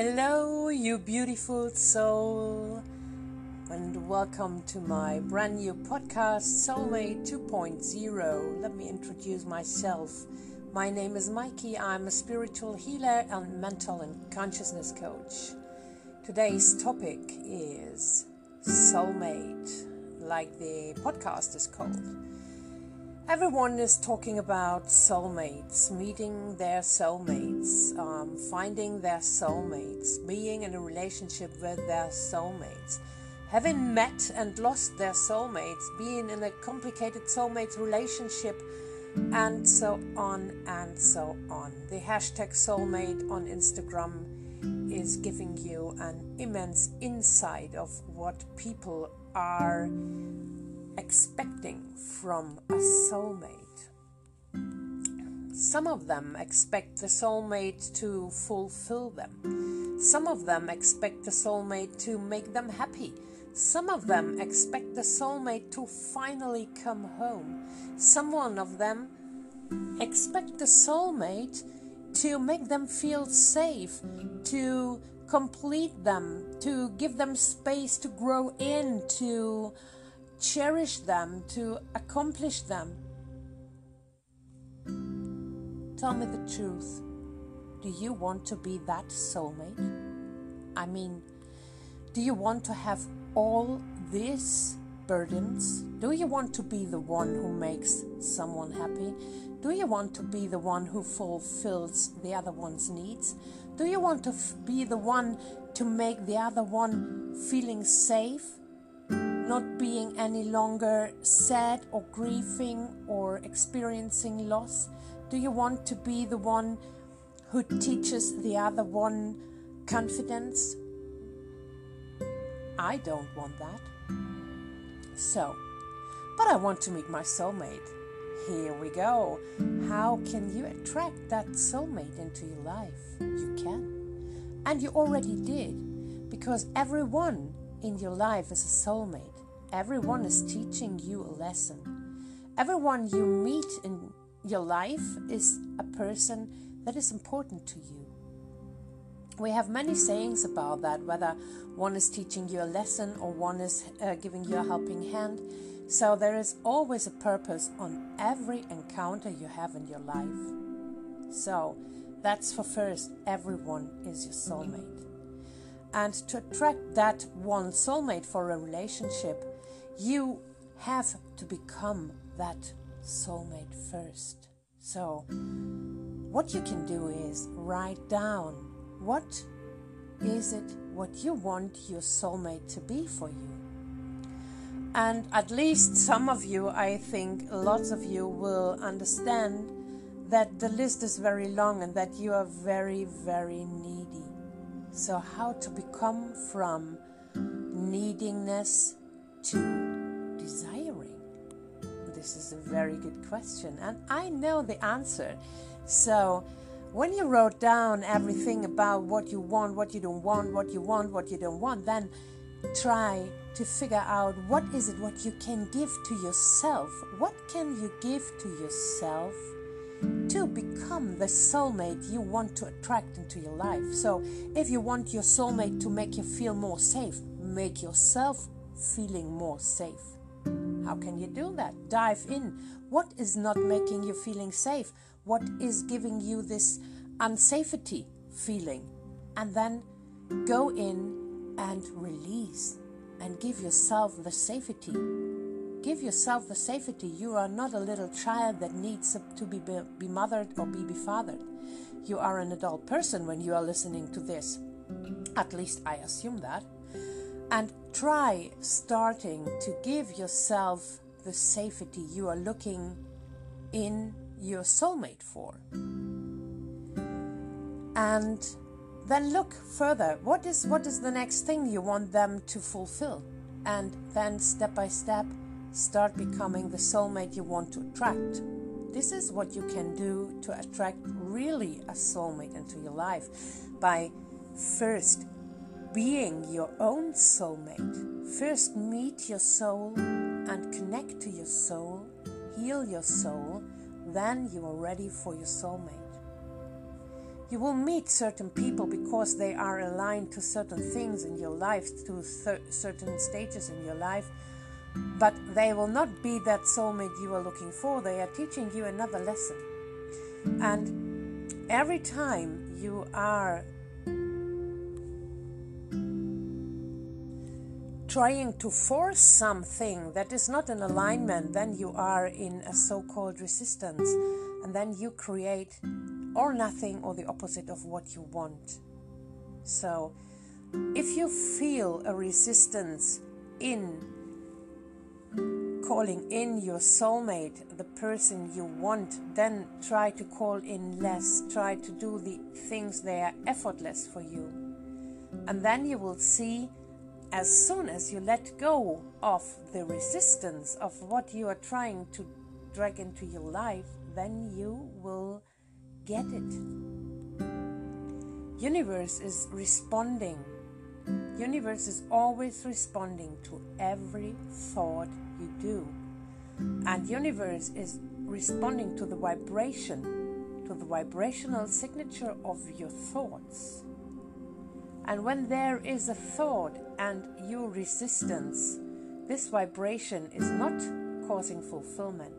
Hello, you beautiful soul, and welcome to my brand new podcast, Soulmate 2.0. Let me introduce myself. My name is Mikey. I'm a spiritual healer and mental and consciousness coach. Today's topic is soulmate, like the podcast is called. Everyone is talking about soulmates, meeting their soulmates, um, finding their soulmates, being in a relationship with their soulmates, having met and lost their soulmates, being in a complicated soulmate relationship, and so on and so on. The hashtag soulmate on Instagram is giving you an immense insight of what people are expecting from a soulmate. Some of them expect the soulmate to fulfill them. Some of them expect the soulmate to make them happy. Some of them expect the soulmate to finally come home. Some one of them expect the soulmate to make them feel safe, to complete them, to give them space to grow into cherish them, to accomplish them. Tell me the truth. Do you want to be that soulmate? I mean, do you want to have all these burdens? Do you want to be the one who makes someone happy? Do you want to be the one who fulfills the other one's needs? Do you want to f- be the one to make the other one feeling safe not being any longer sad or grieving or experiencing loss? Do you want to be the one who teaches the other one confidence? I don't want that. So, but I want to meet my soulmate. Here we go. How can you attract that soulmate into your life? You can. And you already did, because everyone in your life is a soulmate. Everyone is teaching you a lesson. Everyone you meet in your life is a person that is important to you. We have many sayings about that, whether one is teaching you a lesson or one is uh, giving you a helping hand. So there is always a purpose on every encounter you have in your life. So that's for first, everyone is your soulmate. And to attract that one soulmate for a relationship, you have to become that soulmate first. So, what you can do is write down what is it what you want your soulmate to be for you. And at least some of you, I think lots of you will understand that the list is very long and that you are very, very needy. So, how to become from neediness to? This is a very good question, and I know the answer. So, when you wrote down everything about what you want, what you don't want, what you want, what you don't want, then try to figure out what is it what you can give to yourself. What can you give to yourself to become the soulmate you want to attract into your life? So, if you want your soulmate to make you feel more safe, make yourself feeling more safe. How can you do that? Dive in. What is not making you feeling safe? What is giving you this unsafety feeling? And then go in and release and give yourself the safety. Give yourself the safety. You are not a little child that needs to be, be mothered or be befathered. You are an adult person when you are listening to this. At least I assume that. And try starting to give yourself the safety you are looking in your soulmate for. And then look further. What is what is the next thing you want them to fulfill? And then step by step start becoming the soulmate you want to attract. This is what you can do to attract really a soulmate into your life by first being your own soulmate. First, meet your soul and connect to your soul, heal your soul, then you are ready for your soulmate. You will meet certain people because they are aligned to certain things in your life, to th- certain stages in your life, but they will not be that soulmate you are looking for. They are teaching you another lesson. And every time you are trying to force something that is not in alignment, then you are in a so called resistance. And then you create or nothing or the opposite of what you want. So, if you feel a resistance in calling in your soulmate, the person you want, then try to call in less. Try to do the things that are effortless for you. And then you will see as soon as you let go of the resistance of what you are trying to drag into your life, then you will get it. Universe is responding. Universe is always responding to every thought you do. And universe is responding to the vibration, to the vibrational signature of your thoughts. And when there is a thought and your resistance, this vibration is not causing fulfillment.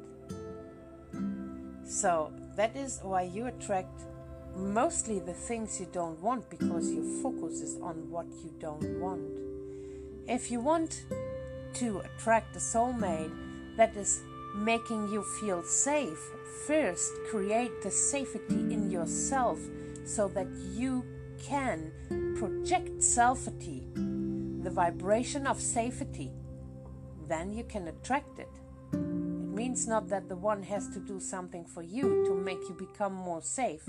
So that is why you attract mostly the things you don't want because your focus is on what you don't want. If you want to attract a soulmate that is making you feel safe, first create the safety in yourself so that you can project safety, the vibration of safety, then you can attract it. It means not that the one has to do something for you to make you become more safe.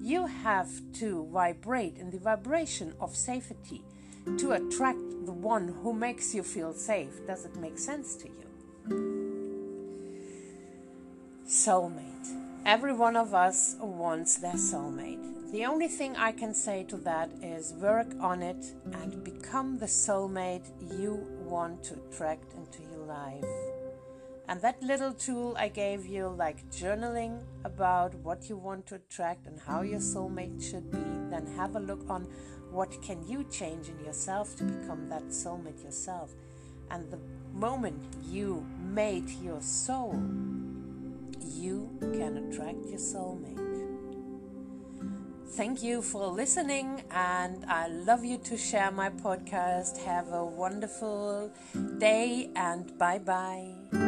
You have to vibrate in the vibration of safety to attract the one who makes you feel safe. Does it make sense to you? Soulmate. Every one of us wants their soulmate. The only thing I can say to that is work on it and become the soulmate you want to attract into your life. And that little tool I gave you, like journaling about what you want to attract and how your soulmate should be, then have a look on what can you change in yourself to become that soulmate yourself. And the moment you mate your soul, you can attract your soulmate. Thank you for listening, and I love you to share my podcast. Have a wonderful day, and bye bye.